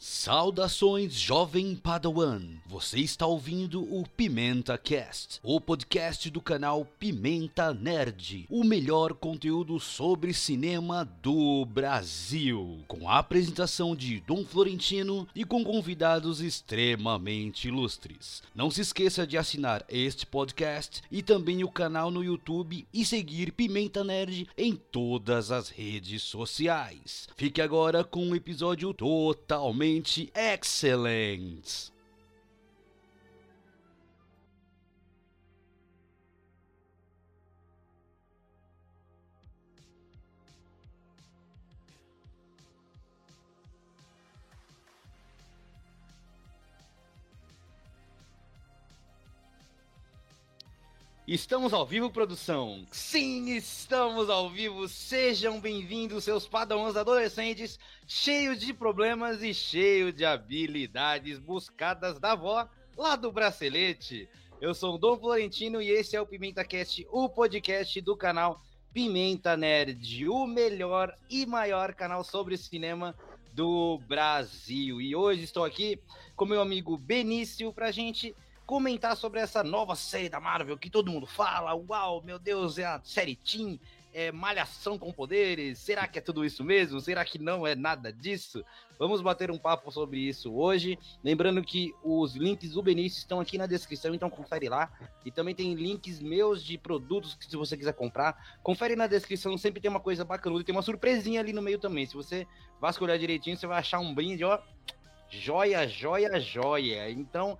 Saudações, jovem Padawan! Você está ouvindo o Pimenta Cast, o podcast do canal Pimenta Nerd, o melhor conteúdo sobre cinema do Brasil, com a apresentação de Dom Florentino e com convidados extremamente ilustres. Não se esqueça de assinar este podcast e também o canal no YouTube e seguir Pimenta Nerd em todas as redes sociais. Fique agora com um episódio totalmente excelente. Estamos ao vivo, produção? Sim, estamos ao vivo. Sejam bem-vindos, seus padawans adolescentes, cheios de problemas e cheios de habilidades buscadas da avó lá do bracelete. Eu sou o Dom Florentino e esse é o Pimenta Cast, o podcast do canal Pimenta Nerd, o melhor e maior canal sobre cinema do Brasil. E hoje estou aqui com meu amigo Benício pra gente comentar sobre essa nova série da Marvel que todo mundo fala. Uau, meu Deus, é a série Team, é malhação com poderes. Será que é tudo isso mesmo? Será que não é nada disso? Vamos bater um papo sobre isso hoje. Lembrando que os links do Benício estão aqui na descrição, então confere lá. E também tem links meus de produtos que se você quiser comprar, confere na descrição, sempre tem uma coisa bacanuda, tem uma surpresinha ali no meio também. Se você vasculhar direitinho, você vai achar um brinde, ó. Joia, joia, joia. Então,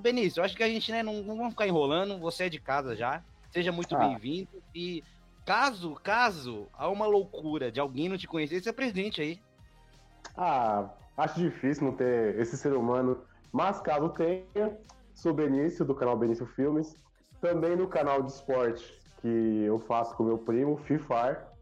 Benício, eu acho que a gente né, não, não vamos ficar enrolando. Você é de casa já. Seja muito ah. bem-vindo. E caso, caso há uma loucura de alguém não te conhecer, você é presidente aí. Ah, acho difícil não ter esse ser humano. Mas caso tenha, sou Benício, do canal Benício Filmes. Também no canal de esporte que eu faço com meu primo, Fifar.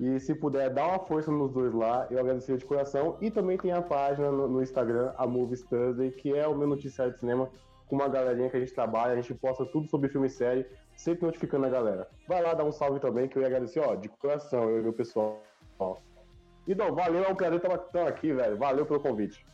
E se puder, dar uma força nos dois lá, eu agradeço de coração. E também tem a página no, no Instagram, a Movies Thursday, que é o meu noticiário de cinema com uma galerinha que a gente trabalha, a gente posta tudo sobre filme e série, sempre notificando a galera. Vai lá dar um salve também, que eu ia agradecer, ó, de coração, eu e meu pessoal. E não, valeu, é um prazer estar aqui, velho. Valeu pelo convite.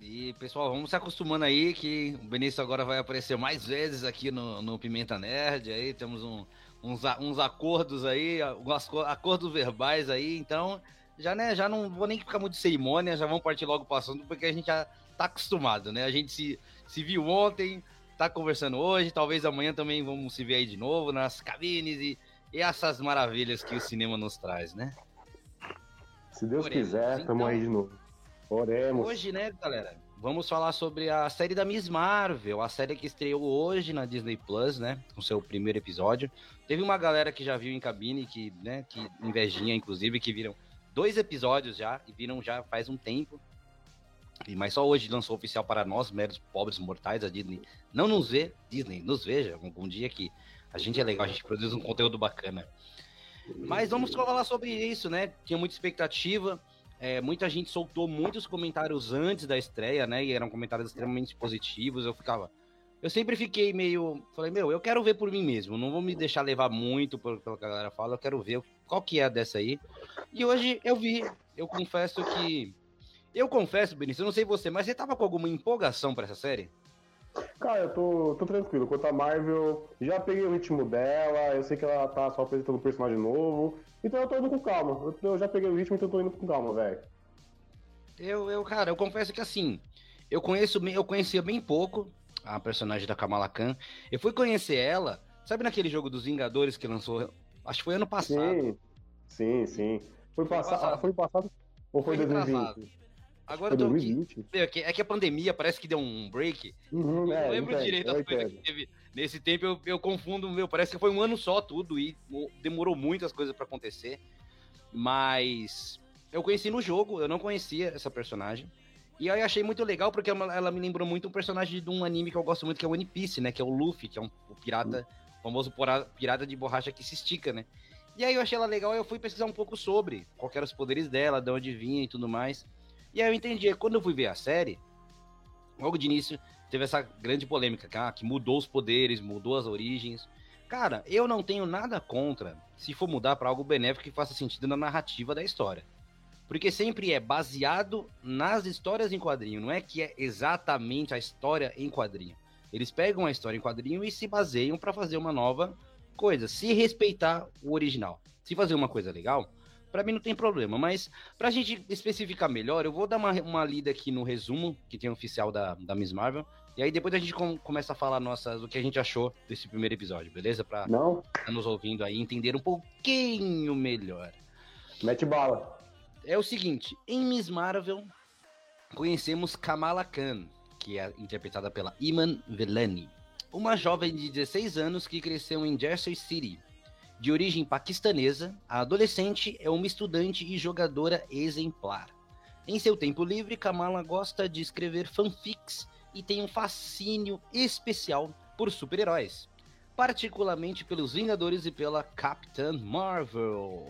E pessoal, vamos se acostumando aí que o Benício agora vai aparecer mais vezes aqui no, no Pimenta Nerd. Aí temos um, uns, uns acordos aí, uns acordos verbais aí, então já, né, já não vou nem ficar muito de cerimônia, já vamos partir logo para o assunto, porque a gente já tá acostumado, né? A gente se, se viu ontem, tá conversando hoje, talvez amanhã também vamos se ver aí de novo nas cabines e, e essas maravilhas que o cinema nos traz, né? Se Deus quiser, então, aí de novo. Oremos. Hoje, né, galera? Vamos falar sobre a série da Miss Marvel, a série que estreou hoje na Disney Plus, né? Com seu primeiro episódio. Teve uma galera que já viu em cabine, que, né, que invejinha, inclusive, que viram dois episódios já, e viram já faz um tempo. E, mas só hoje lançou oficial para nós, meros pobres mortais, a Disney não nos vê, Disney nos veja algum dia que a gente é legal, a gente produz um conteúdo bacana. Mas vamos falar sobre isso, né? Tinha muita expectativa. É, muita gente soltou muitos comentários antes da estreia, né? E eram comentários extremamente positivos. Eu ficava. Eu sempre fiquei meio. Falei, meu, eu quero ver por mim mesmo. Não vou me deixar levar muito pelo, que a galera fala. Eu quero ver qual que é dessa aí. E hoje eu vi. Eu confesso que. Eu confesso, Benício, eu não sei você, mas você tava com alguma empolgação para essa série? Cara, eu tô, tô tranquilo. Quanto a Marvel, já peguei o ritmo dela, eu sei que ela tá só apresentando um personagem novo. Então eu tô indo com calma. Eu, eu já peguei o ritmo, então eu tô indo com calma, velho. Eu, eu, cara, eu confesso que assim, eu conheço, eu conhecia bem pouco a personagem da Kamala Khan. Eu fui conhecer ela, sabe naquele jogo dos Vingadores que lançou, acho que foi ano passado. Sim, sim, sim. Foi, foi passado, passado. Foi passado ou foi, foi 2020? Agora eu tô aqui. É que, é que a pandemia parece que deu um break. Uhum, é, eu não lembro entendo, direito as coisas que teve. Nesse tempo eu, eu confundo, meu, parece que foi um ano só tudo e demorou muitas coisas para acontecer. Mas eu conheci no jogo, eu não conhecia essa personagem. E aí achei muito legal porque ela, ela, me lembrou muito um personagem de um anime que eu gosto muito, que é o One Piece, né? Que é o Luffy, que é um o pirata, o famoso pirata de borracha que se estica, né? E aí eu achei ela legal e eu fui pesquisar um pouco sobre qual eram os poderes dela, de onde vinha e tudo mais. E aí eu entendi. Quando eu fui ver a série, logo de início, teve essa grande polêmica, ah, que mudou os poderes, mudou as origens. Cara, eu não tenho nada contra se for mudar para algo benéfico que faça sentido na narrativa da história. Porque sempre é baseado nas histórias em quadrinho, não é que é exatamente a história em quadrinho. Eles pegam a história em quadrinho e se baseiam para fazer uma nova coisa, se respeitar o original. Se fazer uma coisa legal, para mim não tem problema, mas pra gente especificar melhor, eu vou dar uma, uma lida aqui no resumo que tem oficial da, da Miss Marvel, e aí depois a gente com, começa a falar nossas, o que a gente achou desse primeiro episódio, beleza? Pra não tá nos ouvindo aí entender um pouquinho melhor. Mete bala. É o seguinte, em Miss Marvel conhecemos Kamala Khan, que é interpretada pela Iman Velani, uma jovem de 16 anos que cresceu em Jersey City, de origem paquistanesa, a adolescente é uma estudante e jogadora exemplar. Em seu tempo livre, Kamala gosta de escrever fanfics e tem um fascínio especial por super-heróis, particularmente pelos Vingadores e pela Capitã Marvel.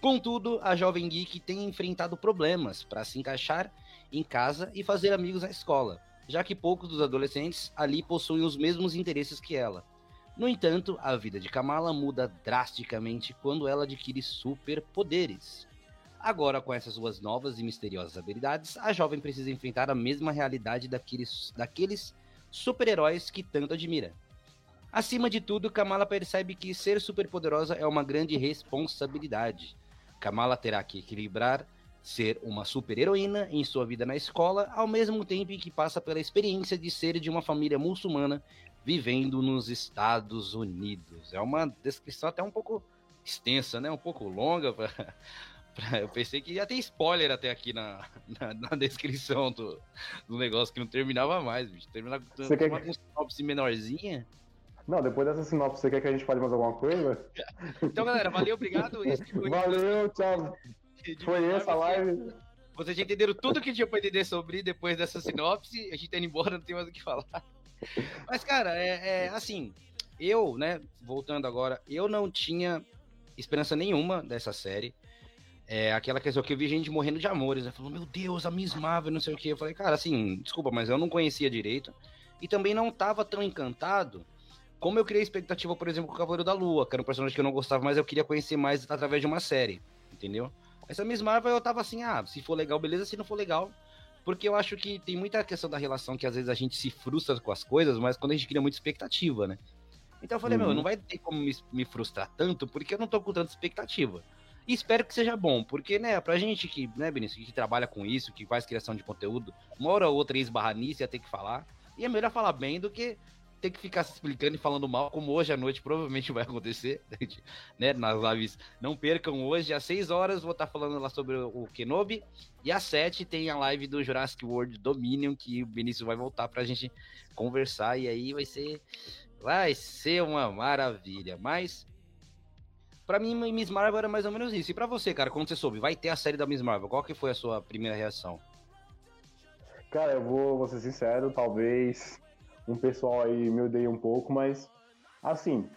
Contudo, a jovem geek tem enfrentado problemas para se encaixar em casa e fazer amigos na escola, já que poucos dos adolescentes ali possuem os mesmos interesses que ela. No entanto, a vida de Kamala muda drasticamente quando ela adquire superpoderes. Agora, com essas suas novas e misteriosas habilidades, a jovem precisa enfrentar a mesma realidade daqueles, daqueles super-heróis que tanto admira. Acima de tudo, Kamala percebe que ser superpoderosa é uma grande responsabilidade. Kamala terá que equilibrar ser uma super-heroína em sua vida na escola, ao mesmo tempo em que passa pela experiência de ser de uma família muçulmana vivendo nos Estados Unidos. É uma descrição até um pouco extensa, né? Um pouco longa. Pra, pra, eu pensei que ia ter spoiler até aqui na, na, na descrição do, do negócio, que não terminava mais, bicho. Terminava com uma, quer... uma sinopse menorzinha. Não, depois dessa sinopse, você quer que a gente fale mais alguma coisa? então, galera, valeu, obrigado. valeu, tchau. Foi essa live. Vocês já entenderam tudo que tinha pra entender sobre depois dessa sinopse. A gente tá indo embora, não tem mais o que falar. Mas, cara, é, é, assim, eu, né, voltando agora, eu não tinha esperança nenhuma dessa série. É aquela questão que eu vi gente morrendo de amores, né? Falou, meu Deus, a Miss Marvel, não sei o que. Eu falei, cara, assim, desculpa, mas eu não conhecia direito. E também não tava tão encantado como eu criei expectativa, por exemplo, com o Cavaleiro da Lua, que era um personagem que eu não gostava, mas eu queria conhecer mais através de uma série, entendeu? Essa Miss Marvel eu tava assim, ah, se for legal, beleza, se não for legal, porque eu acho que tem muita questão da relação que às vezes a gente se frustra com as coisas, mas quando a gente cria muita expectativa, né? Então eu falei, uhum. meu, não vai ter como me, me, frustrar tanto, porque eu não tô com tanta expectativa. E espero que seja bom, porque, né, pra gente que, né, Benício, que trabalha com isso, que faz criação de conteúdo, uma hora ou outra esbarra nisso ia ter que falar. E é melhor falar bem do que ter que ficar se explicando e falando mal, como hoje à noite provavelmente vai acontecer, né? Nas lives. Não percam hoje, às 6 horas, vou estar falando lá sobre o Kenobi. E às 7 tem a live do Jurassic World Dominion, que o Vinícius vai voltar pra gente conversar. E aí vai ser. Vai ser uma maravilha. Mas. Pra mim, Miss Marvel era mais ou menos isso. E pra você, cara, quando você soube, vai ter a série da Miss Marvel, qual que foi a sua primeira reação? Cara, eu vou, vou ser sincero, talvez um pessoal aí me odeia um pouco, mas assim,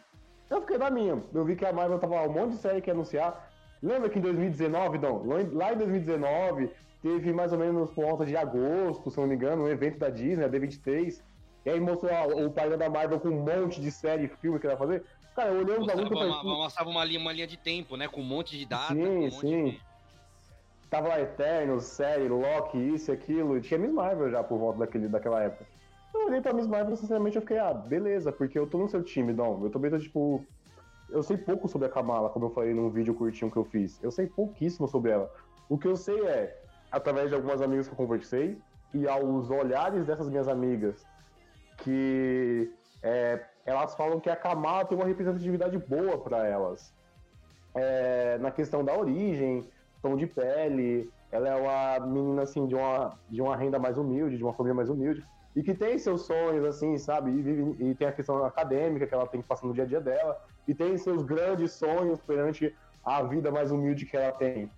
eu fiquei da minha. Eu vi que a Marvel tava um monte de série que ia anunciar. Lembra que em 2019, não, lá em 2019, teve mais ou menos por volta de agosto, se não me engano, um evento da Disney, a D23, e aí mostrou o painel da Marvel com um monte de série e filme que ela ia fazer. Cara, eu olhei os bagulhos e falei... Mostrava uma linha, uma linha de tempo, né, com um monte de data. Sim, um sim. De... Tava lá Eternos, série, Loki, isso e aquilo, tinha Miss Marvel já por volta daquele, daquela época. Eu olhei pra Miss Marvel, sinceramente, eu fiquei, ah, beleza, porque eu tô no seu time, Dom. Eu também tô, tipo. Eu sei pouco sobre a Kamala, como eu falei num vídeo curtinho que eu fiz. Eu sei pouquíssimo sobre ela. O que eu sei é, através de algumas amigas que eu conversei, e aos olhares dessas minhas amigas, que é, elas falam que a Kamala tem uma representatividade boa para elas. É, na questão da origem, tom de pele, ela é uma menina assim de uma, de uma renda mais humilde, de uma família mais humilde e que tem seus sonhos, assim, sabe? E, vive, e tem a questão acadêmica que ela tem que passar no dia a dia dela, e tem seus grandes sonhos perante a vida mais humilde que ela tem.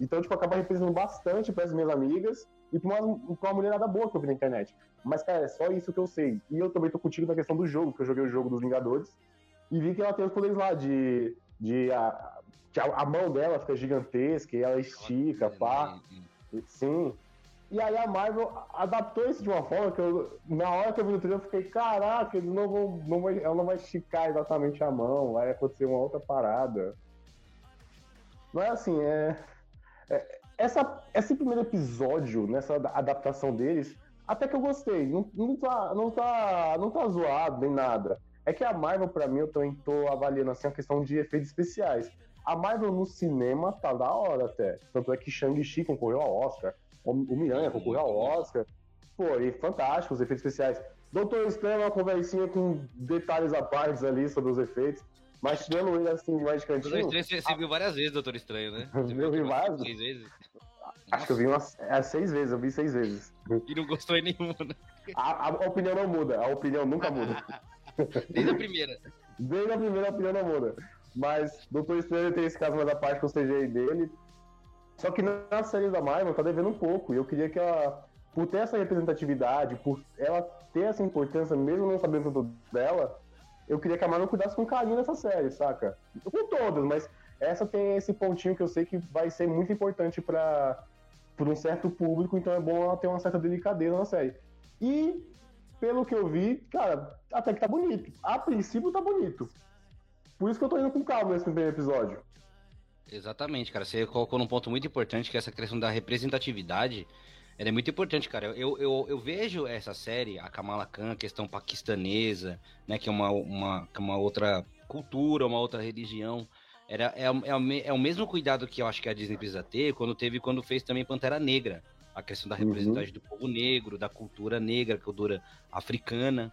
Então, tipo, acaba representando bastante para as minhas amigas e para uma, pra uma mulherada boa que eu vi na internet. Mas, cara, é só isso que eu sei. E eu também tô contigo na questão do jogo, que eu joguei o jogo dos Vingadores, e vi que ela tem os poderes lá de. de a, a, a mão dela fica gigantesca e ela estica, pá. Sim. E aí a Marvel adaptou isso de uma forma que eu, na hora que eu vi no trailer, eu fiquei, caraca, eles não vão, não vai, ela não vai esticar exatamente a mão, vai acontecer uma outra parada. Não é assim, é. é, essa, esse primeiro episódio, nessa adaptação deles, até que eu gostei. Não, não, tá, não, tá, não tá zoado nem nada. É que a Marvel, para mim, eu também tô avaliando assim a questão de efeitos especiais. A Marvel no cinema tá da hora até. Tanto é que Shang-Chi concorreu ao Oscar. O Miranha concorreu ao Oscar. Pô, e fantástico os efeitos especiais. Doutor Estranho é uma conversinha com detalhes à parte ali sobre os efeitos. Mas tirando ele assim, mais de cantinho. Doutor Estranho, você, viu várias vezes Doutor Estranho, né? Você eu vi várias. Seis vezes. Acho que eu vi umas é, seis vezes, eu vi seis vezes. E não gostou em nenhuma, né? A, a opinião não muda, a opinião nunca muda. Desde a primeira. Desde a primeira a opinião não muda. Mas Doutor Estranho tem esse caso mais a parte que eu CGI dele. Só que na série da Marvel tá devendo um pouco. E eu queria que ela, por ter essa representatividade, por ela ter essa importância, mesmo não sabendo tudo dela, eu queria que a Marvel cuidasse com carinho nessa série, saca? Com todas, mas essa tem esse pontinho que eu sei que vai ser muito importante para um certo público, então é bom ela ter uma certa delicadeza na série. E, pelo que eu vi, cara, até que tá bonito. A princípio tá bonito. Por isso que eu tô indo com calma nesse primeiro episódio. Exatamente, cara. Você colocou num ponto muito importante que é essa questão da representatividade. Ela é muito importante, cara. Eu, eu, eu vejo essa série, a Kamala Khan, a questão paquistanesa, né? Que é uma, uma, é uma outra cultura, uma outra religião. Era, é, é, é o mesmo cuidado que eu acho que a Disney precisa ter quando teve quando fez também Pantera Negra. A questão da representatividade uhum. do povo negro, da cultura negra, cultura africana.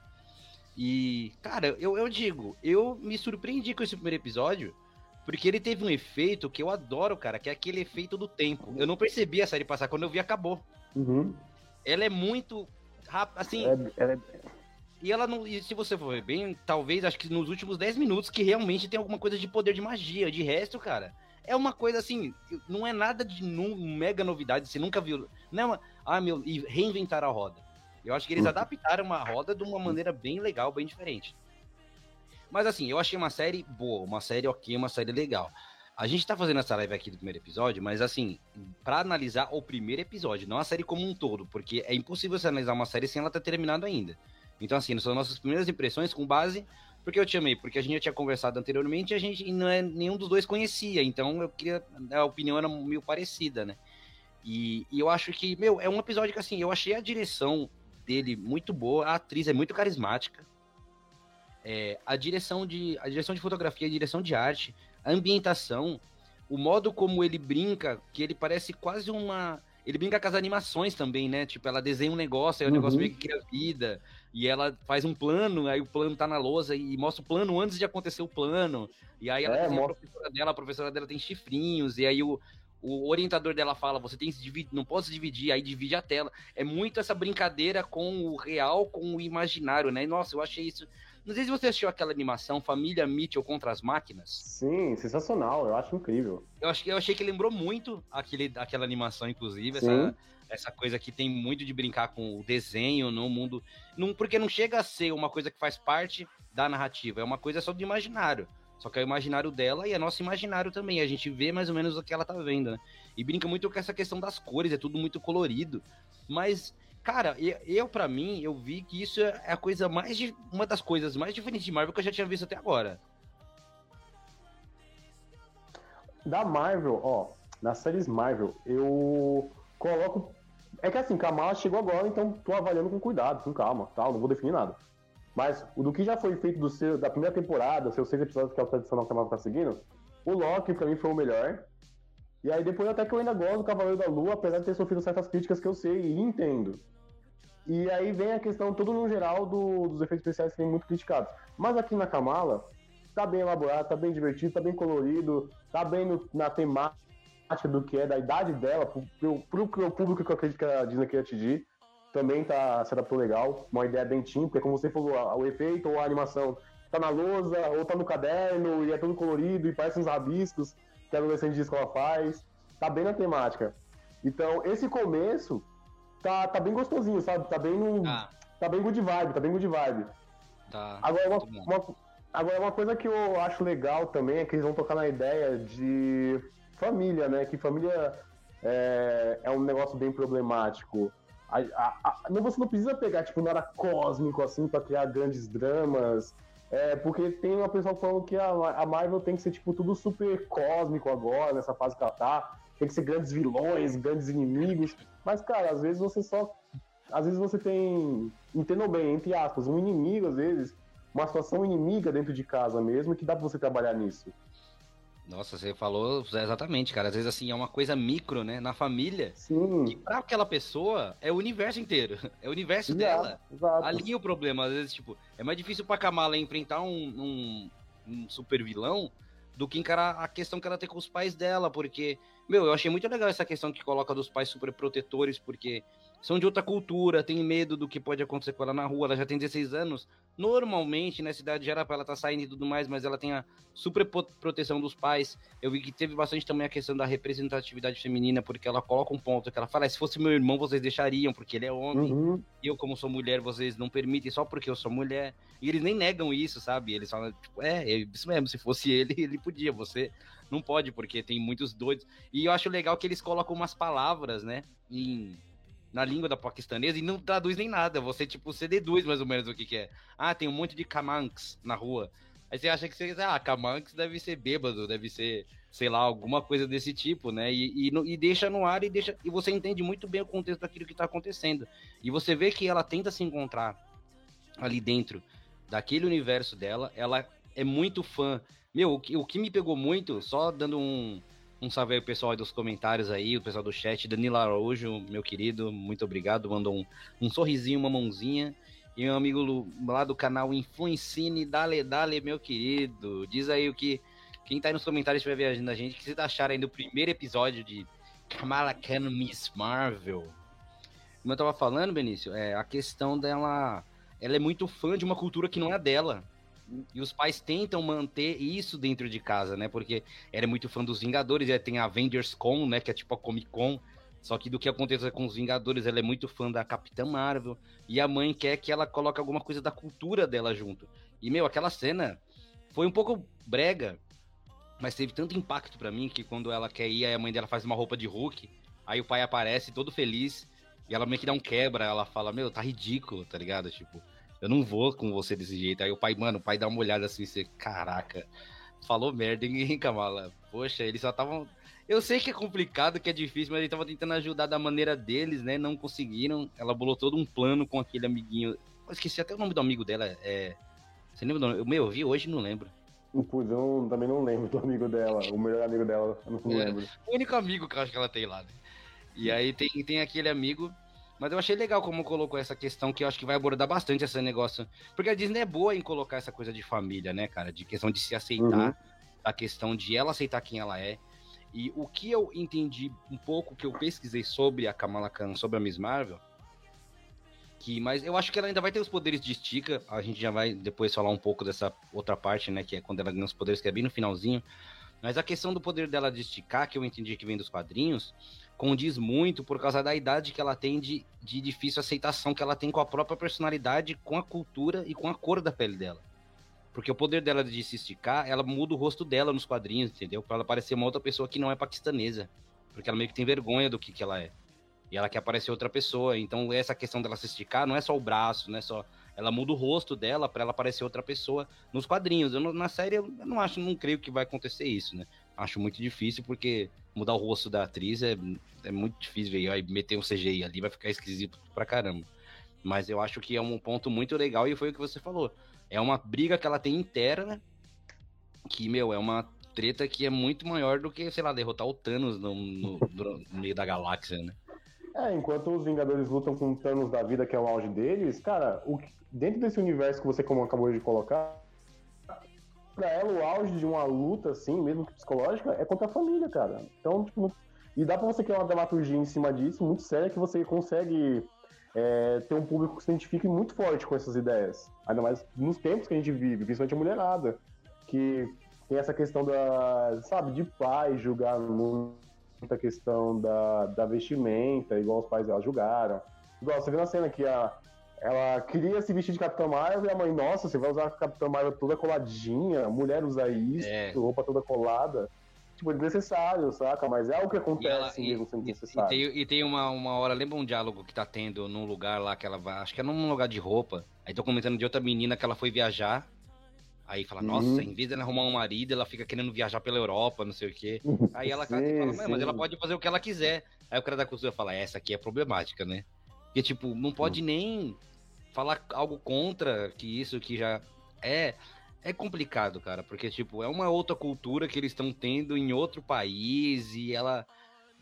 E, cara, eu, eu digo, eu me surpreendi com esse primeiro episódio, porque ele teve um efeito que eu adoro, cara, que é aquele efeito do tempo. Eu não percebi a série passar, quando eu vi, acabou. Uhum. Ela é muito rápida, assim. É, é... E ela não. E se você for ver bem, talvez acho que nos últimos 10 minutos que realmente tem alguma coisa de poder de magia. De resto, cara, é uma coisa assim, não é nada de mega novidade, você nunca viu. Não é uma. Ah, meu, e reinventar a roda. Eu acho que eles uhum. adaptaram uma roda de uma maneira bem legal, bem diferente. Mas assim, eu achei uma série boa, uma série ok, uma série legal. A gente tá fazendo essa live aqui do primeiro episódio, mas assim, para analisar o primeiro episódio, não a série como um todo, porque é impossível você analisar uma série sem ela ter terminado ainda. Então, assim, são nossas primeiras impressões com base. Porque eu te amei, porque a gente já tinha conversado anteriormente e a gente não é, nenhum dos dois conhecia, então eu queria. A opinião era meio parecida, né? E, e eu acho que, meu, é um episódio que assim, eu achei a direção dele muito boa, a atriz é muito carismática. É, a direção de a direção de fotografia, a direção de arte, a ambientação, o modo como ele brinca, que ele parece quase uma ele brinca com as animações também, né? Tipo, ela desenha um negócio, aí o uhum. negócio meio que cria vida, e ela faz um plano, aí o plano tá na lousa e mostra o plano antes de acontecer o plano. E aí ela é, mostra... a professora dela, a professora dela tem chifrinhos, e aí o, o orientador dela fala, você tem que dividir, não pode se dividir, aí divide a tela. É muito essa brincadeira com o real, com o imaginário, né? E, nossa, eu achei isso. Não sei se você assistiu aquela animação Família Mitchell contra as máquinas. Sim, sensacional, eu acho incrível. Eu, acho, eu achei que lembrou muito aquele, aquela animação, inclusive, essa, essa coisa que tem muito de brincar com o desenho no mundo. Não, porque não chega a ser uma coisa que faz parte da narrativa, é uma coisa só do imaginário. Só que é o imaginário dela e é nosso imaginário também. A gente vê mais ou menos o que ela tá vendo, né? E brinca muito com essa questão das cores, é tudo muito colorido. Mas, cara, eu, para mim, eu vi que isso é a coisa mais. Uma das coisas mais diferentes de Marvel que eu já tinha visto até agora. Da Marvel, ó, nas séries Marvel, eu coloco. É que assim, Kamala chegou agora, então tô avaliando com cuidado, com calma, tal, não vou definir nada. Mas o do que já foi feito do seu, da primeira temporada, seus seis episódios que é o tradicional que a Marvel tá seguindo, o Loki pra mim foi o melhor. E aí depois até que eu ainda gosto do Cavaleiro da Lua, apesar de ter sofrido certas críticas que eu sei e entendo. E aí vem a questão todo no geral do, dos efeitos especiais que tem muito criticados. Mas aqui na Kamala, tá bem elaborado, tá bem divertido, tá bem colorido, tá bem no, na temática do que é, da idade dela, pro, pro, pro público que eu acredito que a Disney quer atingir também tá, se adaptou legal, uma ideia bem porque como você falou, o efeito ou a animação tá na lousa, ou tá no caderno, e é tudo colorido, e parece uns rabiscos que a adolescente de escola faz, tá bem na temática. Então, esse começo tá, tá bem gostosinho, sabe? Tá bem no, ah. tá bem good vibe, tá bem good vibe. Tá. Agora, uma, uma, agora, uma coisa que eu acho legal também é que eles vão tocar na ideia de família, né? Que família é, é um negócio bem problemático. A, a, a, não, você não precisa pegar, tipo, nada cósmico, assim, pra criar grandes dramas. É, porque tem uma pessoa falando que a, Marvel tem que ser, tipo, tudo super cósmico agora, nessa fase que ela tá. Tem que ser grandes vilões, grandes inimigos. Mas, cara, às vezes você só. Às vezes você tem. Entendam bem, entre aspas, um inimigo, às vezes, uma situação inimiga dentro de casa mesmo, que dá pra você trabalhar nisso. Nossa, você falou exatamente, cara. Às vezes, assim, é uma coisa micro, né? Na família. Sim. Que pra aquela pessoa é o universo inteiro. É o universo dela. Exato. Ali é o problema. Às vezes, tipo, é mais difícil pra Kamala enfrentar um, um, um super vilão do que encarar a questão que ela tem com os pais dela. Porque, meu, eu achei muito legal essa questão que coloca dos pais super protetores, porque são de outra cultura, tem medo do que pode acontecer com ela na rua. Ela já tem 16 anos. Normalmente, na cidade já era pra ela estar tá saindo e tudo mais, mas ela tem a super proteção dos pais. Eu vi que teve bastante também a questão da representatividade feminina, porque ela coloca um ponto que ela fala: ah, se fosse meu irmão, vocês deixariam, porque ele é homem. Uhum. E eu, como sou mulher, vocês não permitem só porque eu sou mulher. E eles nem negam isso, sabe? Eles falam, tipo, é, é isso mesmo, se fosse ele, ele podia, você não pode, porque tem muitos doidos. E eu acho legal que eles colocam umas palavras, né, em na língua da paquistanesa e não traduz nem nada. Você, tipo, você deduz mais ou menos o que, que é. Ah, tem um monte de kamanks na rua. Aí você acha que você, ah, kamanks deve ser bêbado, deve ser, sei lá, alguma coisa desse tipo, né? E, e, e, deixa no ar e deixa e você entende muito bem o contexto daquilo que tá acontecendo. E você vê que ela tenta se encontrar ali dentro daquele universo dela. Ela é muito fã. Meu, o que, o que me pegou muito, só dando um, um salve aí pessoal aí dos comentários aí, o pessoal do chat. Danilo Araújo, meu querido, muito obrigado. Mandou um, um sorrisinho, uma mãozinha. E meu amigo lá do canal Influencine, dale, dale, meu querido. Diz aí o que. Quem tá aí nos comentários estiver viajando a gente, o que vocês acharam aí do primeiro episódio de Kamala Khan Miss Marvel? Como eu tava falando, Benício, é a questão dela. Ela é muito fã de uma cultura que não é dela. E os pais tentam manter isso dentro de casa, né? Porque era muito fã dos Vingadores, e tem a Avengers Con, né? Que é tipo a Comic Con. Só que do que acontece com os Vingadores, ela é muito fã da Capitã Marvel. E a mãe quer que ela coloque alguma coisa da cultura dela junto. E, meu, aquela cena foi um pouco brega, mas teve tanto impacto para mim que quando ela quer ir, a mãe dela faz uma roupa de Hulk. Aí o pai aparece todo feliz. E ela meio que dá um quebra. Ela fala: Meu, tá ridículo, tá ligado? Tipo eu não vou com você desse jeito. Aí o pai, mano, o pai dá uma olhada assim, você, caraca, falou merda, hein, Kamala? Poxa, eles só estavam. Eu sei que é complicado, que é difícil, mas eles estavam tentando ajudar da maneira deles, né? Não conseguiram. Ela bolou todo um plano com aquele amiguinho. Eu esqueci até o nome do amigo dela. É. Você lembra do nome? Meu, eu vi hoje não lembro. Putz, eu também não lembro do amigo dela. O melhor amigo dela, eu não é, lembro. O único amigo que eu acho que ela tem lá, né? E aí tem, tem aquele amigo mas eu achei legal como colocou essa questão, que eu acho que vai abordar bastante esse negócio. Porque a Disney é boa em colocar essa coisa de família, né, cara? De questão de se aceitar, uhum. a questão de ela aceitar quem ela é. E o que eu entendi um pouco, que eu pesquisei sobre a Kamala Khan, sobre a Miss Marvel, que, mas eu acho que ela ainda vai ter os poderes de estica. A gente já vai depois falar um pouco dessa outra parte, né? Que é quando ela ganha os poderes, que é bem no finalzinho. Mas a questão do poder dela de esticar, que eu entendi que vem dos quadrinhos, condiz muito por causa da idade que ela tem de, de difícil aceitação que ela tem com a própria personalidade, com a cultura e com a cor da pele dela. Porque o poder dela de se esticar, ela muda o rosto dela nos quadrinhos, entendeu? Pra ela parecer uma outra pessoa que não é paquistanesa. Porque ela meio que tem vergonha do que, que ela é. E ela quer parecer outra pessoa. Então, essa questão dela se esticar não é só o braço, não é só. Ela muda o rosto dela para ela parecer outra pessoa nos quadrinhos. Eu, na série, eu não acho, não creio que vai acontecer isso, né? Acho muito difícil, porque mudar o rosto da atriz é, é muito difícil, ver Aí meter um CGI ali vai ficar esquisito pra caramba. Mas eu acho que é um ponto muito legal e foi o que você falou. É uma briga que ela tem interna, que, meu, é uma treta que é muito maior do que, sei lá, derrotar o Thanos no, no, no meio da galáxia, né? É, enquanto os Vingadores lutam com o Thanos da vida, que é o auge deles, cara, o, dentro desse universo que você como acabou de colocar, pra ela o auge de uma luta, assim, mesmo que psicológica, é contra a família, cara. Então, tipo, e dá pra você criar uma dramaturgia em cima disso muito séria que você consegue é, ter um público que se identifique muito forte com essas ideias. Ainda mais nos tempos que a gente vive, principalmente a mulherada, que tem essa questão da, sabe, de pai julgar muita questão da, da vestimenta, igual os pais dela julgaram. Igual, você viu na cena que a, ela queria se vestir de Capitã Marvel e a mãe, nossa, você vai usar a Capitã Marvel toda coladinha, mulher usa isso, é. roupa toda colada. Tipo, é desnecessário, saca? Mas é algo que acontece ela, mesmo sendo necessário. E, tem, e tem uma, uma hora, lembra um diálogo que tá tendo num lugar lá que ela vai, acho que é num lugar de roupa. Aí tô comentando de outra menina que ela foi viajar. Aí fala, nossa, uhum. em vez de ela arrumar um marido, ela fica querendo viajar pela Europa, não sei o quê. Aí ela sim, fala, mas ela pode fazer o que ela quiser. Aí o cara da costura fala, essa aqui é problemática, né? Porque, tipo, não pode nem falar algo contra que isso que já é é complicado, cara, porque tipo, é uma outra cultura que eles estão tendo em outro país e ela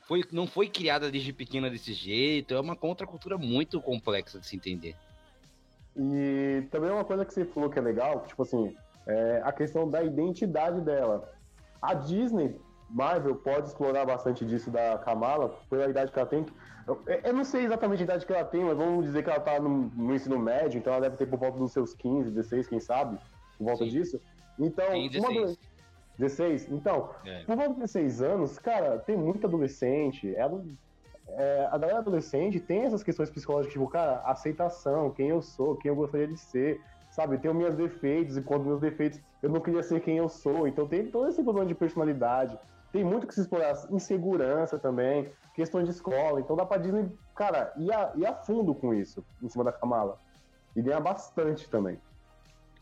foi não foi criada desde pequena desse jeito, é uma contracultura muito complexa de se entender. E também uma coisa que você falou que é legal, tipo assim, é a questão da identidade dela. A Disney, Marvel, pode explorar bastante disso da Kamala, pela idade que ela tem. Eu, eu, não sei exatamente a idade que ela tem, mas vamos dizer que ela tá no, no ensino médio, então ela deve ter por volta dos seus 15, 16, quem sabe, por volta Sim. disso. Então, Sim, 16. Uma, 16? Então, é. por volta de 16 anos, cara, tem muito adolescente. Ela, é, a galera adolescente tem essas questões psicológicas, tipo, cara, aceitação, quem eu sou, quem eu gostaria de ser, sabe? Tenho meus defeitos, e quando meus defeitos eu não queria ser quem eu sou. Então tem todo esse problema de personalidade. Tem muito que se explorar, insegurança também, questões de escola. Então dá pra Disney, cara, ir a, ir a fundo com isso, em cima da Kamala. E ganhar bastante também.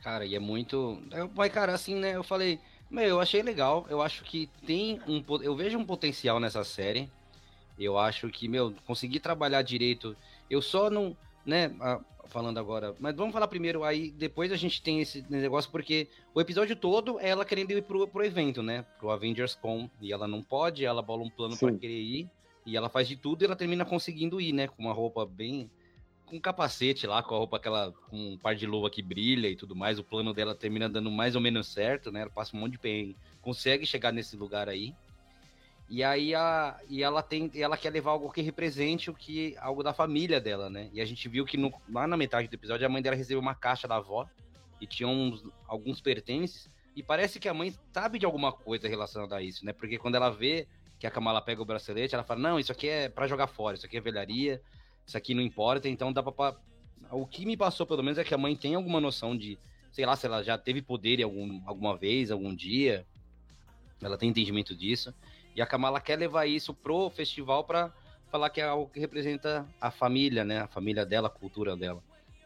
Cara, e é muito. Mas, cara, assim, né? Eu falei, meu, eu achei legal. Eu acho que tem um. Eu vejo um potencial nessa série. Eu acho que, meu, conseguir trabalhar direito. Eu só não. Né, falando agora. Mas vamos falar primeiro, aí depois a gente tem esse negócio, porque o episódio todo é ela querendo ir pro, pro evento, né? Pro Avengers Con. E ela não pode, ela bola um plano para querer ir. E ela faz de tudo e ela termina conseguindo ir, né? Com uma roupa bem com um capacete lá, com a roupa aquela, com um par de luva que brilha e tudo mais, o plano dela termina dando mais ou menos certo, né? Ela passa um monte de PN, consegue chegar nesse lugar aí. E aí a, e ela tem, ela quer levar algo que represente o que algo da família dela, né? E a gente viu que no, lá na metade do episódio a mãe dela recebeu uma caixa da avó e tinha uns, alguns pertences e parece que a mãe sabe de alguma coisa relacionada a isso, né? Porque quando ela vê que a Kamala pega o bracelete, ela fala: "Não, isso aqui é para jogar fora, isso aqui é velharia" isso aqui não importa, então dá pra. O que me passou, pelo menos, é que a mãe tem alguma noção de, sei lá, se ela já teve poder algum, alguma vez, algum dia. Ela tem entendimento disso. E a Kamala quer levar isso pro festival para falar que é algo que representa a família, né? A família dela, a cultura dela.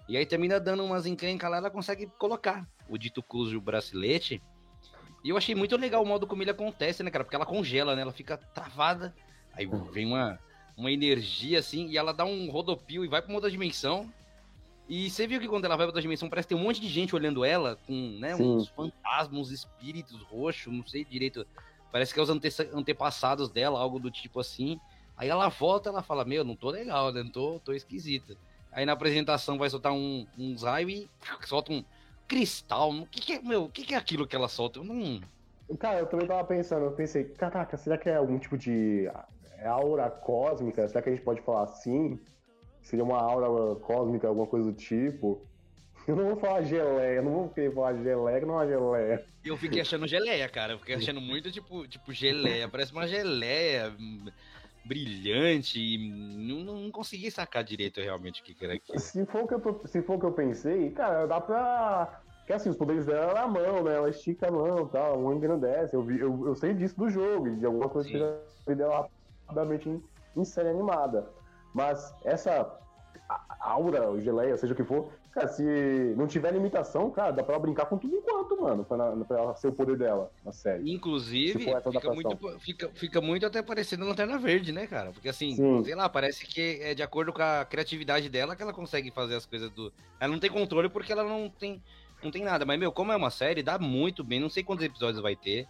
E aí termina dando umas encrencas lá, ela consegue colocar o dito cujo bracelete. E eu achei muito legal o modo como ele acontece, né, cara? Porque ela congela, né? Ela fica travada. Aí vem uma, uma energia assim, e ela dá um rodopio e vai pra uma outra dimensão. E você viu que quando ela vai pra outra dimensão, parece que tem um monte de gente olhando ela, com né, uns fantasmas, uns espíritos roxos, não sei direito. Parece que é os ante antepassados dela, algo do tipo assim. Aí ela volta ela fala, meu, não tô legal, né? Não tô, tô esquisita. Aí na apresentação vai soltar um, uns raios e solta um cristal. O que, que é, meu, o que, que é aquilo que ela solta? Eu não. Cara, eu também tava pensando, eu pensei, caraca, será que é algum tipo de aura cósmica, será que a gente pode falar assim? Seria uma aura cósmica, alguma coisa do tipo? Eu não vou falar geleia, não vou querer falar geleia, não é uma geleia. Eu fiquei achando geleia, cara. Eu fiquei achando muito tipo, tipo geleia. Parece uma geleia brilhante. E não, não consegui sacar direito realmente o que era aquilo. Se for o que eu, se for o que eu pensei, cara, dá pra. Porque assim, os poderes dela é na mão, né? Ela estica a mão e tal, um engrandece. Eu, vi, eu, eu sei disso do jogo, de alguma coisa Sim. que eu já vi dela rapidamente em, em série animada. Mas essa aura, geleia, seja o que for, cara, se não tiver limitação, cara, dá pra ela brincar com tudo enquanto, mano, pra, pra ela ser o poder dela na série. Inclusive, fica muito, fica, fica muito até parecendo Lanterna Verde, né, cara? Porque assim, Sim. sei lá, parece que é de acordo com a criatividade dela que ela consegue fazer as coisas do. Ela não tem controle porque ela não tem. Não tem nada, mas, meu, como é uma série, dá muito bem. Não sei quantos episódios vai ter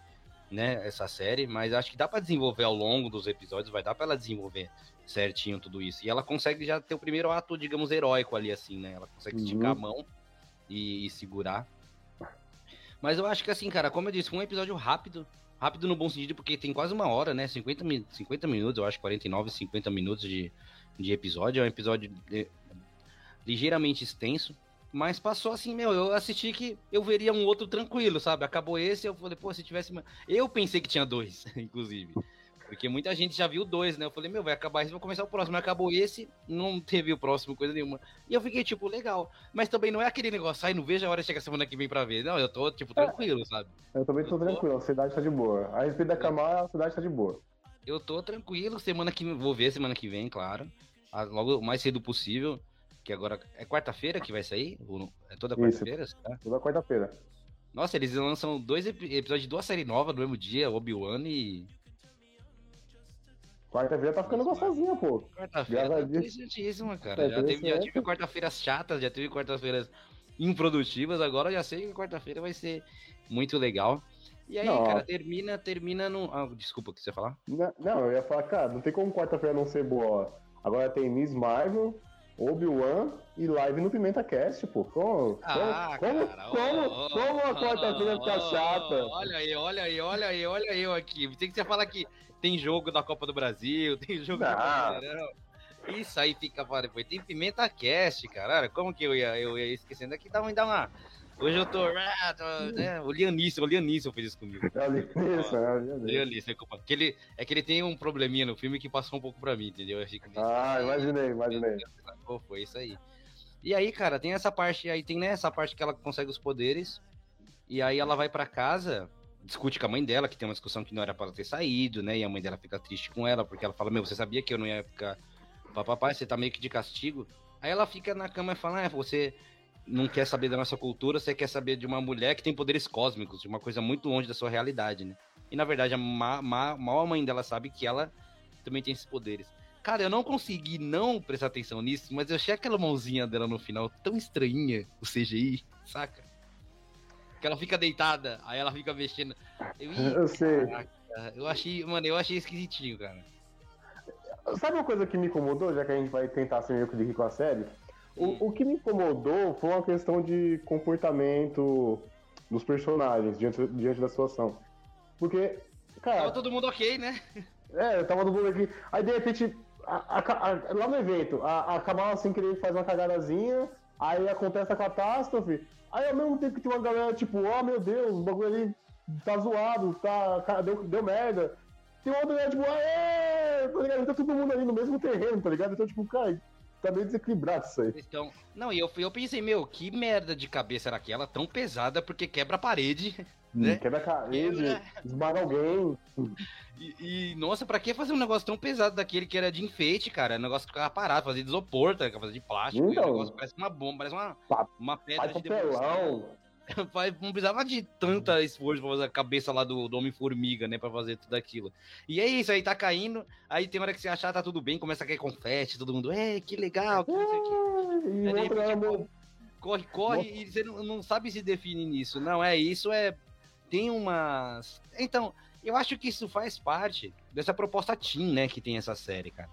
né, essa série, mas acho que dá para desenvolver ao longo dos episódios, vai dar para ela desenvolver certinho tudo isso. E ela consegue já ter o primeiro ato, digamos, heróico ali, assim, né? Ela consegue uhum. esticar a mão e, e, segurar. Mas eu acho que, assim, cara, como eu disse, foi um episódio rápido. Rápido no bom sentido, porque tem quase uma hora, né? 50, 50 minutos, eu acho, 49, 50 minutos de, de episódio. É um episódio de, ligeiramente extenso. Mas passou assim, meu, eu assisti que eu veria um outro tranquilo, sabe? Acabou esse, eu falei, pô, se tivesse. Eu pensei que tinha dois, inclusive. Porque muita gente já viu dois, né? Eu falei, meu, vai acabar esse, vou começar o próximo. Acabou esse, não teve o próximo, coisa nenhuma. E eu fiquei, tipo, legal. Mas também não é aquele negócio, ai, não vejo a hora de chegar semana que vem pra ver. Não, eu tô, tipo, tranquilo, sabe? Eu também tô, tô tranquilo, a cidade tá de boa. A respeito da é. Camara, a cidade tá de boa. Eu tô tranquilo, semana que vou ver semana que vem, claro. Logo o mais cedo possível que agora é quarta-feira que vai sair? É toda quarta-feira? Tá? Toda quarta-feira. Nossa, eles lançam dois episódios de duas séries novas no mesmo dia, Obi-Wan e. Quarta-feira tá ficando gostosinha, pô. Quarta-feira tá interessantíssima, cara. É já, teve, já tive quarta-feiras chatas, já teve quarta-feiras improdutivas, agora já sei que quarta-feira vai ser muito legal. E aí, não, cara, termina, termina no. Ah, desculpa, o que você ia falar? Não, não, eu ia falar, cara, não tem como quarta-feira não ser boa. Agora tem Miss Marvel, Obi-Wan e live no Pimenta Cast, pô. Como, ah, como, cara, como, oh, como a quarta-feira oh, fica chata? Olha aí, olha aí, olha aí, olha eu aqui. Tem que você falar que tem jogo da Copa do Brasil, tem jogo do Brasileirão. Isso aí fica para depois. Tem Pimenta Cast, cara. Como que eu ia, eu ia esquecendo aqui? Tava me dar uma. Hoje eu tô. Ah, tô né? O Lianíssimo, o fez isso comigo. É o é o. É, que ele, é que ele tem um probleminha no filme que passou um pouco pra mim, entendeu? Eu fico ah, imaginei, imaginei. Pô, foi isso aí. E aí, cara, tem essa parte aí, tem né, essa parte que ela consegue os poderes. E aí ela vai para casa, discute com a mãe dela, que tem uma discussão que não era para ela ter saído, né? E a mãe dela fica triste com ela, porque ela fala: Meu, você sabia que eu não ia ficar. Papai, você tá meio que de castigo. Aí ela fica na cama e fala: Ah, você não quer saber da nossa cultura, você quer saber de uma mulher que tem poderes cósmicos, de uma coisa muito longe da sua realidade, né? E na verdade, a ma, ma, mal a mãe dela sabe que ela também tem esses poderes. Cara, eu não consegui não prestar atenção nisso, mas eu achei aquela mãozinha dela no final tão estranha, o CGI, saca? Que ela fica deitada, aí ela fica mexendo. Eu, eu sei. Caraca, eu achei, mano, eu achei esquisitinho, cara. Sabe uma coisa que me incomodou, já que a gente vai tentar ser meio que com a série? O, o que me incomodou foi uma questão de comportamento dos personagens diante, diante da situação. Porque, cara. Tava todo mundo ok, né? É, tava todo mundo aqui. Aí de repente, a, a, a, lá no evento, a, a Kamala sem querer faz uma cagadazinha, aí acontece a catástrofe. Aí ao mesmo tempo que tem uma galera tipo, ó oh, meu Deus, o bagulho ali tá zoado, tá, deu, deu merda. Tem uma outra galera tipo, aê, tá ligado? Tá todo mundo ali no mesmo terreno, tá ligado? Então, tipo, cara, tá meio desequilibrado isso aí. Então, não, e eu, eu pensei, meu, que merda de cabeça era aquela, tão pesada, porque quebra a parede. Hum, né? Quebra a parede, quebra... esmaga alguém. E, e, nossa, pra que fazer um negócio tão pesado daquele que era de enfeite, cara? O negócio ficava parado, fazer de isopor, tá? fazer de plástico. Então, o negócio parece uma bomba, parece uma, uma pedra de demolição. não precisava de tanta esforço pra fazer a cabeça lá do, do Homem-Formiga, né? Pra fazer tudo aquilo. E é isso, aí tá caindo, aí tem hora que você achar tá tudo bem, começa a cair confete, todo mundo, é, que legal, que não sei o que. E aí, tipo, corre, corre, Nossa. e você não, não sabe se define nisso. Não, é isso, é. Tem umas. Então, eu acho que isso faz parte dessa proposta Team, né, que tem essa série, cara.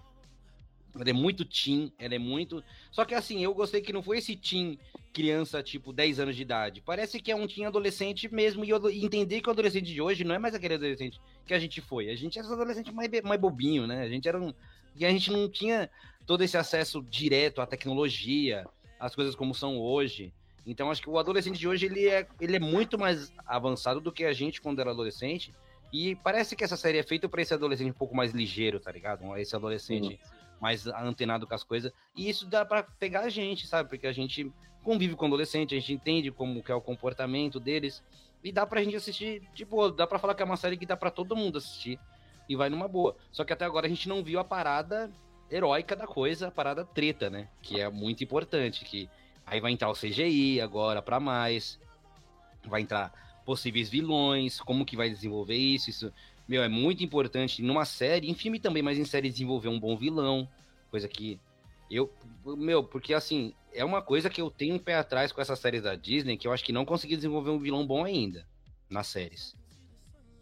Ela é muito teen, ela é muito. Só que assim, eu gostei que não foi esse teen criança, tipo, 10 anos de idade. Parece que é um teen adolescente mesmo. E eu entender que o adolescente de hoje não é mais aquele adolescente que a gente foi. A gente era um adolescente mais, mais bobinho, né? A gente era um. E a gente não tinha todo esse acesso direto à tecnologia, às coisas como são hoje. Então acho que o adolescente de hoje ele é, ele é muito mais avançado do que a gente quando era adolescente. E parece que essa série é feita para esse adolescente um pouco mais ligeiro, tá ligado? Esse adolescente. Uhum mais antenado com as coisas. E isso dá para pegar a gente, sabe? Porque a gente convive com adolescente, a gente entende como que é o comportamento deles. E dá pra gente assistir, tipo, dá pra falar que é uma série que dá pra todo mundo assistir. E vai numa boa. Só que até agora a gente não viu a parada heróica da coisa, a parada treta, né? Que é muito importante. Que aí vai entrar o CGI agora para mais. Vai entrar possíveis vilões, como que vai desenvolver isso, isso meu, é muito importante numa série, em filme também, mas em série desenvolver um bom vilão, coisa que eu, meu, porque assim, é uma coisa que eu tenho um pé atrás com essas séries da Disney, que eu acho que não consegui desenvolver um vilão bom ainda nas séries.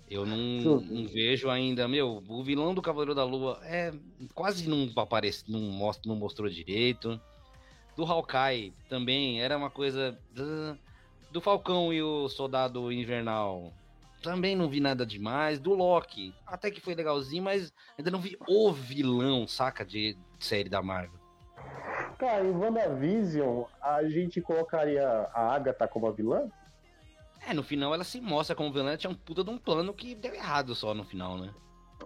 Eu não, não, vejo ainda, meu, o vilão do Cavaleiro da Lua é quase não aparece, não mostra, não mostrou direito. Do Hawkeye também era uma coisa do Falcão e o Soldado Invernal também não vi nada demais. Do Loki, até que foi legalzinho, mas ainda não vi o vilão, saca, de série da Marvel. Cara, em WandaVision, a gente colocaria a Agatha como a vilã? É, no final ela se mostra como vilã, tinha um puta de um plano que deu errado só no final, né?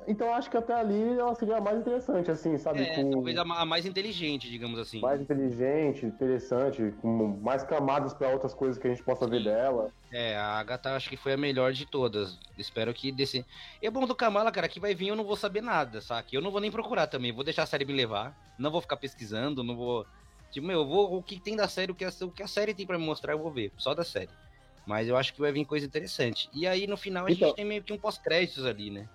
Então acho que até ali ela seria a mais interessante, assim, sabe? É, com... talvez a, mais inteligente, digamos assim. Mais inteligente, interessante, com mais camadas para outras coisas que a gente possa Sim. ver dela. É, a Agatha acho que foi a melhor de todas. Espero que desse. E é bom do Kamala, cara, que vai vir eu não vou saber nada, sabe? Eu não vou nem procurar também, vou deixar a série me levar. Não vou ficar pesquisando, não vou. Tipo, meu, eu vou. O que tem da série, o que a, o que a série tem para me mostrar, eu vou ver. Só da série. Mas eu acho que vai vir coisa interessante. E aí, no final, a Então- gente tem meio que um pós-créditos ali, né?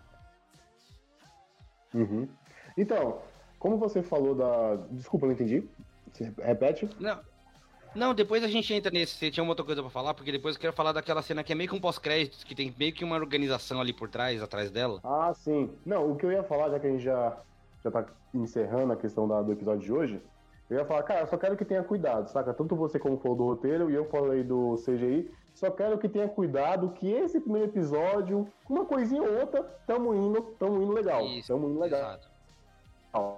Uhum. Então, como você falou da. Desculpa, não entendi. Você repete? Não. Não, depois a gente entra nesse. Você tinha uma outra coisa pra falar, porque depois eu quero falar daquela cena que é meio que um pós-créditos, que tem meio que uma organização ali por trás, atrás dela. Ah, sim. Não, o que eu ia falar, já que a gente já, já tá encerrando a questão da- do episódio de hoje, eu ia falar, cara, eu só quero que tenha cuidado, saca? Tanto você como falou do roteiro e eu falei do CGI, só quero que tenha cuidado que esse primeiro episódio, uma coisinha ou outra, tamo indo, tamo indo legal. Isso, tamo indo legal. Exato.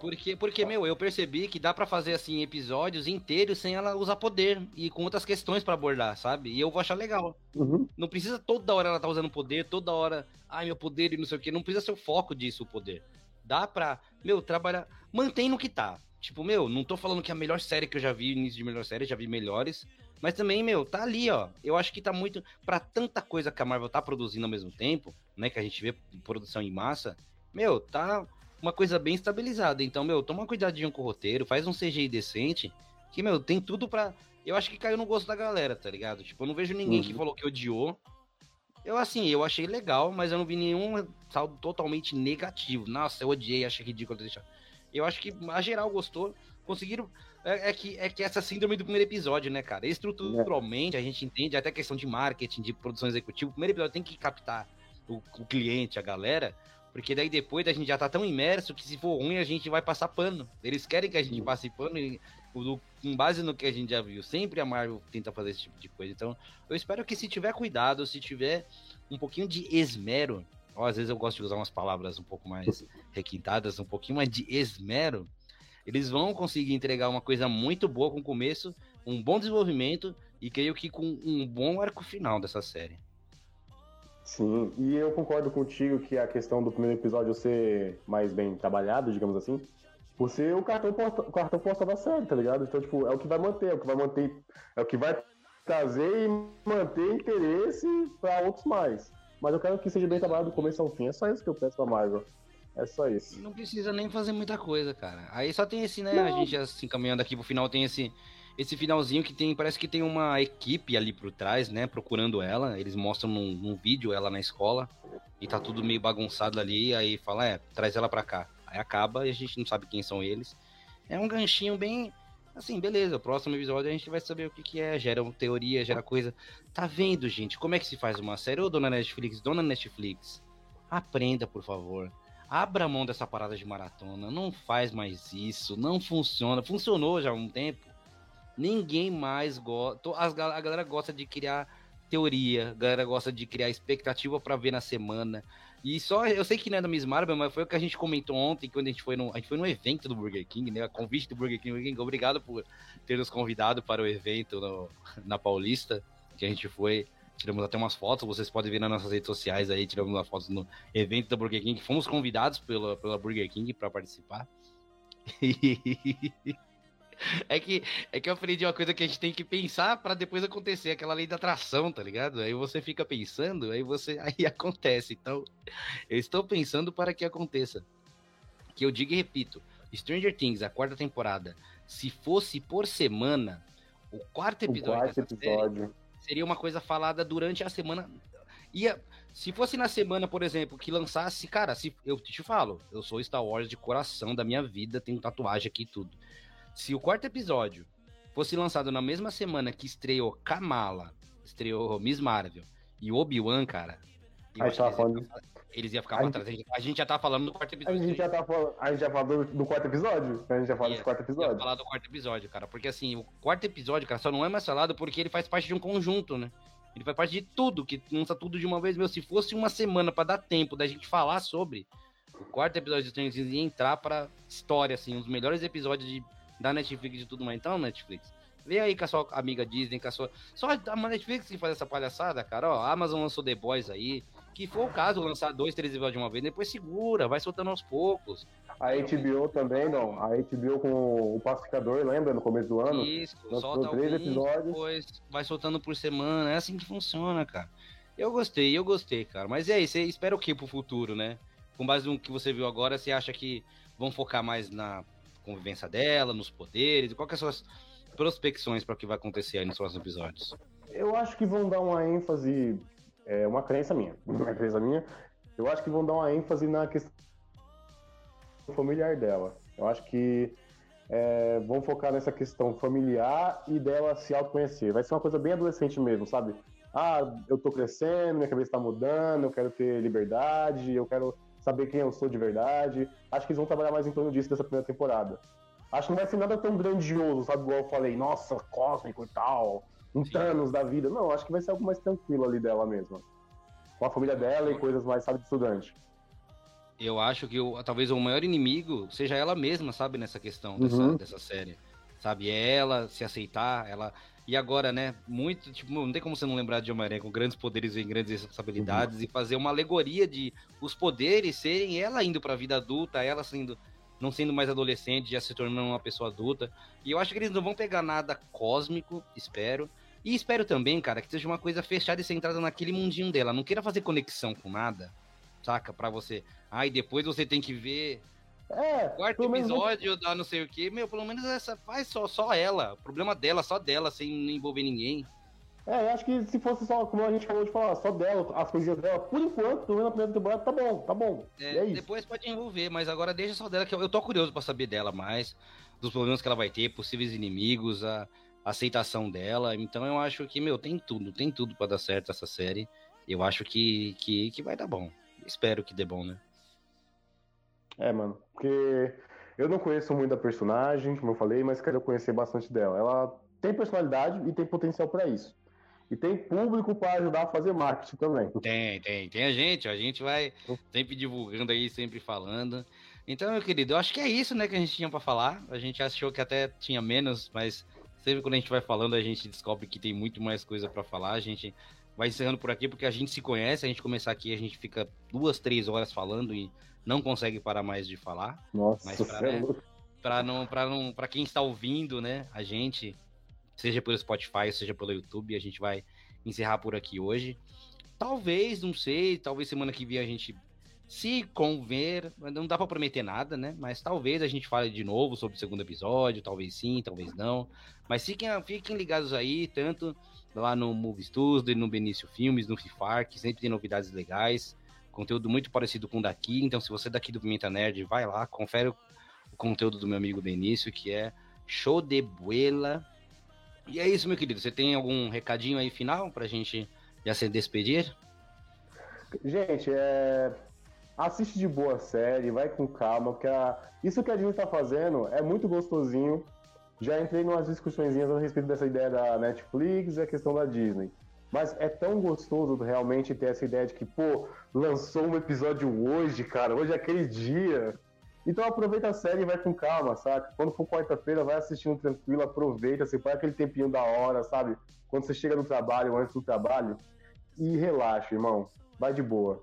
Porque, porque, meu, eu percebi que dá pra fazer, assim, episódios inteiros sem ela usar poder e com outras questões pra abordar, sabe? E eu vou achar legal. Uhum. Não precisa toda hora ela tá usando poder, toda hora, ai, meu poder e não sei o que. Não precisa ser o foco disso, o poder. Dá pra, meu, trabalhar. Mantém no que tá. Tipo, meu, não tô falando que é a melhor série que eu já vi, início de melhor série, já vi melhores. Mas também, meu, tá ali, ó. Eu acho que tá muito. Pra tanta coisa que a Marvel tá produzindo ao mesmo tempo, né? Que a gente vê produção em massa, meu, tá uma coisa bem estabilizada. Então, meu, toma cuidadinho com o roteiro, faz um CGI decente, que, meu, tem tudo pra. Eu acho que caiu no gosto da galera, tá ligado? Tipo, eu não vejo ninguém que Uhum. falou que odiou. Eu, assim, eu achei legal, mas eu não vi nenhum saldo totalmente negativo. Nossa, eu odiei, achei ridículo deixar. Eu acho que a geral gostou. Conseguiram. É, é que, é que essa síndrome do primeiro episódio, né, cara? Estruturalmente, a gente entende até questão de marketing, de produção executiva. O primeiro episódio tem que captar o, o cliente, a galera. Porque daí depois a gente já tá tão imerso que se for ruim a gente vai passar pano. Eles querem que a gente passe pano e o- com base no que a gente já viu. Sempre a Marvel tenta fazer esse tipo de coisa. Então, eu espero que se tiver cuidado, se tiver um pouquinho de esmero, ó, às vezes eu gosto de usar umas palavras um pouco mais requintadas, um pouquinho mais de esmero, eles vão conseguir entregar uma coisa muito boa com o começo, um bom desenvolvimento e creio que com um bom arco final dessa série. Sim, e eu concordo contigo que a questão do primeiro episódio ser mais bem trabalhado, digamos assim, por ser o cartão o cartão postal da série, tá ligado? Então, tipo, é o que vai manter, é o que vai manter, é o que vai trazer e manter interesse pra outros mais. Mas eu quero que seja bem trabalhado do começo ao fim, é só isso que eu peço pra Marvel. É só isso. Não precisa nem fazer muita coisa, cara. Aí só tem esse, né? Não. A gente já se encaminhando aqui pro final, tem esse esse finalzinho que tem, parece que tem uma equipe ali por trás, né, procurando ela. Eles mostram num, num vídeo ela na escola e tá tudo meio bagunçado ali, aí fala, é, traz ela pra cá. Aí acaba e a gente não sabe quem são eles. É um ganchinho bem assim, beleza, próximo episódio a gente vai saber o que que é, gera teoria, gera coisa. Tá vendo, gente, como é que se faz uma série? Ô, dona Netflix, dona Netflix, aprenda, por favor. Abra mão dessa parada de maratona, não faz mais isso, não funciona. Funcionou já há um tempo. Ninguém mais gosta. A galera gosta de criar teoria, a galera gosta de criar expectativa pra ver na semana. E só, eu sei que não é da Miss Marvel, mas foi o que a gente comentou ontem, quando a gente foi no, a gente foi no evento do Burger King, né? A convite do Burger King. Obrigado por ter nos convidado para o evento no- na Paulista, que a gente foi. Tiramos até umas fotos, vocês podem ver nas nossas redes sociais aí, tiramos umas fotos no evento da Burger King. Fomos convidados pela, pela Burger King para participar. é que é que eu aprendi uma coisa que a gente tem que pensar para depois acontecer, aquela lei da atração, tá ligado? Aí você fica pensando, aí você aí acontece. Então, eu estou pensando para que aconteça. Que eu digo e repito, Stranger Things, a quarta temporada, se fosse por semana, o quarto O episódio quarto dessa série episódio. Seria uma coisa falada durante a semana. Ia, se fosse na semana, por exemplo, que lançasse, cara, se eu te falo, eu sou Star Wars de coração da minha vida, tenho tatuagem aqui e tudo. Se o quarto episódio fosse lançado na mesma semana que estreou Kamala, estreou Miss Marvel e Obi-Wan, cara, eu Aí acho que falando eles, iam, ficar A pra trás. A gente, a já tá falando do quarto A episódio. gente já tá falando, a gente já falou do, do quarto episódio? A gente já falou Ia- desse quarto episódio? falar do quarto episódio, cara. Porque assim, o quarto episódio, cara, só não é mais falado porque ele faz parte de um conjunto, né? Ele faz parte de tudo, que lança tudo de uma vez. Meu, se fosse uma semana pra dar tempo da gente falar sobre, o quarto episódio de Stranger Things ia entrar pra história, assim, um dos melhores episódios de, da Netflix e de tudo mais. Então, Netflix, vem aí com a sua amiga Disney, com a sua. Só a Netflix que faz essa palhaçada, cara. Ó, a Amazon lançou The Boys aí. Que for o caso, lançar dois, três episódios de uma vez, depois segura, vai soltando aos poucos. A HBO também, não. A HBO com o Pacificador, lembra? No começo do ano? Isso, lançou solta três alguns, episódios. depois vai soltando por semana. É assim que funciona, cara. Eu gostei, eu gostei, cara. Mas e aí, você espera o que pro futuro, né? Com base no que você viu agora, você acha que vão focar mais na convivência dela, nos poderes? Qual que são as suas prospecções para o que vai acontecer aí nos próximos episódios? Eu acho que vão dar uma ênfase, é uma crença minha, uma crença minha, eu acho que vão dar uma ênfase na questão familiar dela. Eu acho que é, vão focar nessa questão familiar e dela se autoconhecer. Vai ser uma coisa bem adolescente mesmo, sabe? Ah, eu tô crescendo, minha cabeça tá mudando, eu quero ter liberdade, eu quero saber quem eu sou de verdade. Acho que eles vão trabalhar mais em torno disso dessa primeira temporada. Acho que não vai ser nada tão grandioso, sabe? Igual eu falei, nossa, cósmico e tal, um Sim. Thanos da vida. Não, acho que vai ser algo mais tranquilo ali dela mesma. Com a família dela e coisas mais, sabe, de estudante. Eu acho que o, talvez o maior inimigo seja ela mesma, sabe, nessa questão dessa, uhum. dessa série. Sabe, é ela se aceitar, ela. E agora, né? Muito, tipo, não tem como você não lembrar de Homem-Aranha com grandes poderes e grandes responsabilidades uhum. e fazer uma alegoria de os poderes serem ela indo pra vida adulta, ela sendo. Não sendo mais adolescente, já se tornando uma pessoa adulta. E eu acho que eles não vão pegar nada cósmico, espero. E espero também, cara, que seja uma coisa fechada e centrada naquele mundinho dela. Não queira fazer conexão com nada, saca? Pra você. Ai, depois você tem que ver é, quarto episódio menos... da não sei o que. Meu, pelo menos essa faz só, só ela. O problema dela, só dela, sem envolver ninguém. É, eu acho que se fosse só, como a gente acabou de falar, só dela, as coisinhas dela, por enquanto, pelo menos na primeira temporada, tá bom, tá bom. É, é depois pode envolver, mas agora deixa só dela, que eu, eu tô curioso pra saber dela mais, dos problemas que ela vai ter, possíveis inimigos, a aceitação dela. Então eu acho que, meu, tem tudo, tem tudo para dar certo essa série. Eu acho que, que, que vai dar bom. Espero que dê bom, né? É, mano, porque eu não conheço muito da personagem, como eu falei, mas quero conhecer bastante dela. Ela tem personalidade e tem potencial para isso. E tem público para ajudar a fazer marketing também. Tem, tem. Tem a gente, a gente vai sempre divulgando aí, sempre falando. Então, meu querido, eu acho que é isso, né, que a gente tinha para falar. A gente achou que até tinha menos, mas sempre quando a gente vai falando, a gente descobre que tem muito mais coisa para falar. A gente vai encerrando por aqui porque a gente se conhece, a gente começar aqui, a gente fica duas, três horas falando e não consegue parar mais de falar. Nossa, mas pra, né, pra não, pra não, para quem está ouvindo, né, a gente, seja pelo Spotify, seja pelo YouTube, a gente vai encerrar por aqui hoje. Talvez, não sei, talvez semana que vem a gente se conver, não dá para prometer nada, né? Mas talvez a gente fale de novo sobre o segundo episódio, talvez sim, talvez não. Mas fiquem, fiquem ligados aí, tanto lá no Movie Tuesday, no Benício Filmes, no FIFAR, que sempre tem novidades legais conteúdo muito parecido com o daqui. Então, se você é daqui do Pimenta Nerd, vai lá, confere o, o conteúdo do meu amigo Benício, que é show de buela. E é isso, meu querido. Você tem algum recadinho aí final pra gente já se despedir? Gente, é... assiste de boa série, vai com calma, porque a... isso que a gente tá fazendo é muito gostosinho. Já entrei em umas discussões a respeito dessa ideia da Netflix e a questão da Disney. Mas é tão gostoso realmente ter essa ideia de que, pô, lançou um episódio hoje, cara, hoje é aquele dia. Então aproveita a série e vai com calma, saca? Quando for quarta-feira, vai assistindo tranquilo, aproveita, separa aquele tempinho da hora, sabe? Quando você chega no trabalho, antes do trabalho, e relaxa, irmão. Vai de boa.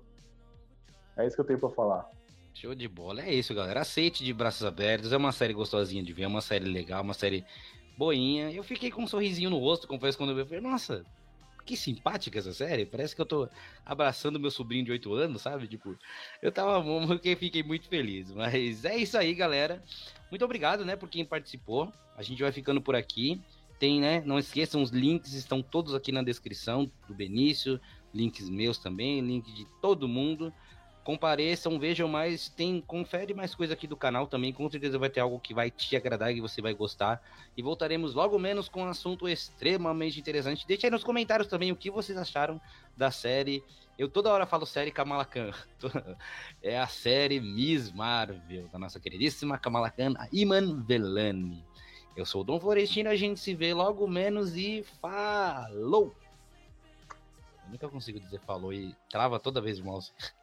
É isso que eu tenho para falar. Show de bola. É isso, galera. Aceite de braços abertos. É uma série gostosinha de ver, é uma série legal, uma série boinha. Eu fiquei com um sorrisinho no rosto, confesso, quando eu vi. Eu falei, nossa, que simpática essa série. Parece que eu tô abraçando meu sobrinho de 8 anos, sabe? Tipo, eu tava eu fiquei muito feliz. Mas é isso aí, galera. Muito obrigado, né, por quem participou. A gente vai ficando por aqui. Tem, né? Não esqueçam, os links estão todos aqui na descrição do Benício, links meus também, link de todo mundo compareçam, vejam mais, tem, confere mais coisa aqui do canal também, com certeza vai ter algo que vai te agradar e que você vai gostar. E voltaremos logo menos com um assunto extremamente interessante. Deixe aí nos comentários também o que vocês acharam da série. Eu toda hora falo série Kamala Khan. É a série Miss Marvel, da nossa queridíssima Kamala Khan, Iman Velani. Eu sou o Dom Florestino, a gente se vê logo menos e falou! Eu nunca consigo dizer falou e trava toda vez o mouse.